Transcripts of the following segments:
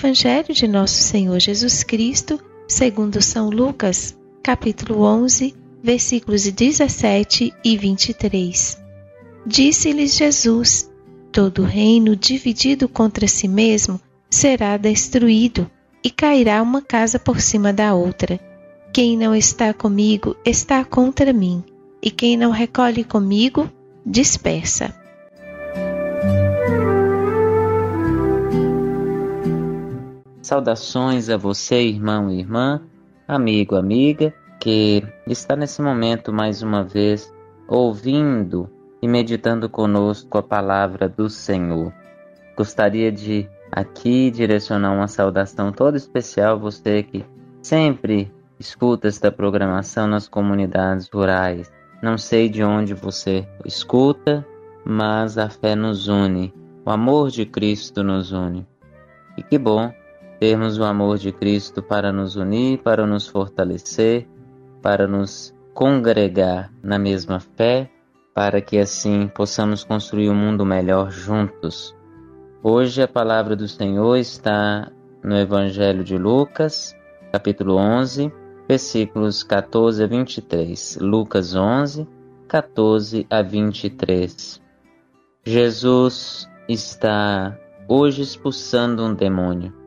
Evangelho de Nosso Senhor Jesus Cristo, segundo São Lucas, capítulo 11, versículos 17 e 23. Disse-lhes Jesus: Todo reino dividido contra si mesmo será destruído, e cairá uma casa por cima da outra. Quem não está comigo está contra mim, e quem não recolhe comigo dispersa. Saudações a você, irmão e irmã, amigo, amiga, que está nesse momento mais uma vez ouvindo e meditando conosco a palavra do Senhor. Gostaria de aqui direcionar uma saudação toda especial a você que sempre escuta esta programação nas comunidades rurais. Não sei de onde você escuta, mas a fé nos une, o amor de Cristo nos une. E que bom termos o amor de Cristo para nos unir, para nos fortalecer, para nos congregar na mesma fé, para que assim possamos construir um mundo melhor juntos. Hoje a palavra do Senhor está no Evangelho de Lucas, capítulo 11, versículos 14 a 23. Lucas 11, 14 a 23. Jesus está hoje expulsando um demônio.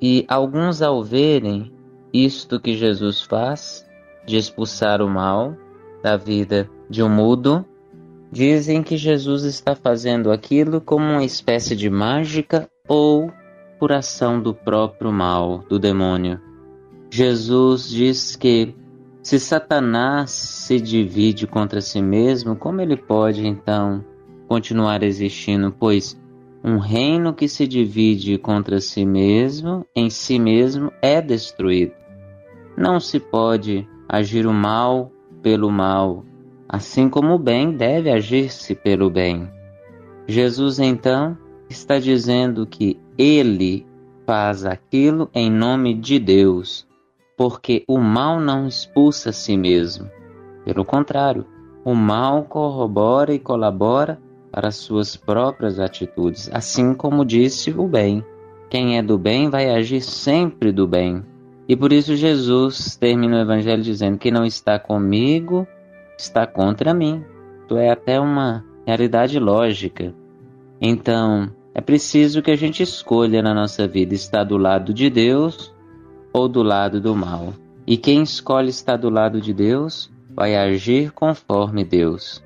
E alguns, ao verem isto que Jesus faz, de expulsar o mal da vida de um mudo, dizem que Jesus está fazendo aquilo como uma espécie de mágica ou por ação do próprio mal, do demônio. Jesus diz que se Satanás se divide contra si mesmo, como ele pode então continuar existindo? Pois um reino que se divide contra si mesmo, em si mesmo, é destruído. Não se pode agir o mal pelo mal, assim como o bem deve agir-se pelo bem. Jesus então está dizendo que ele faz aquilo em nome de Deus, porque o mal não expulsa a si mesmo. Pelo contrário, o mal corrobora e colabora para suas próprias atitudes, assim como disse o bem. Quem é do bem vai agir sempre do bem. E por isso Jesus termina o Evangelho dizendo: que não está comigo, está contra mim. Isso é até uma realidade lógica. Então, é preciso que a gente escolha na nossa vida estar do lado de Deus ou do lado do mal. E quem escolhe estar do lado de Deus vai agir conforme Deus.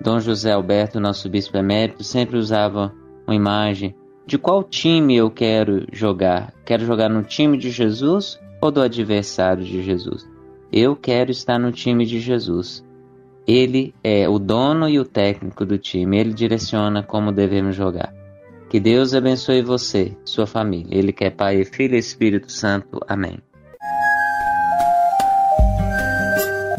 Dom José Alberto, nosso bispo emérito, sempre usava uma imagem de qual time eu quero jogar. Quero jogar no time de Jesus ou do adversário de Jesus? Eu quero estar no time de Jesus. Ele é o dono e o técnico do time, ele direciona como devemos jogar. Que Deus abençoe você, sua família. Ele que é Pai, Filho e Espírito Santo. Amém.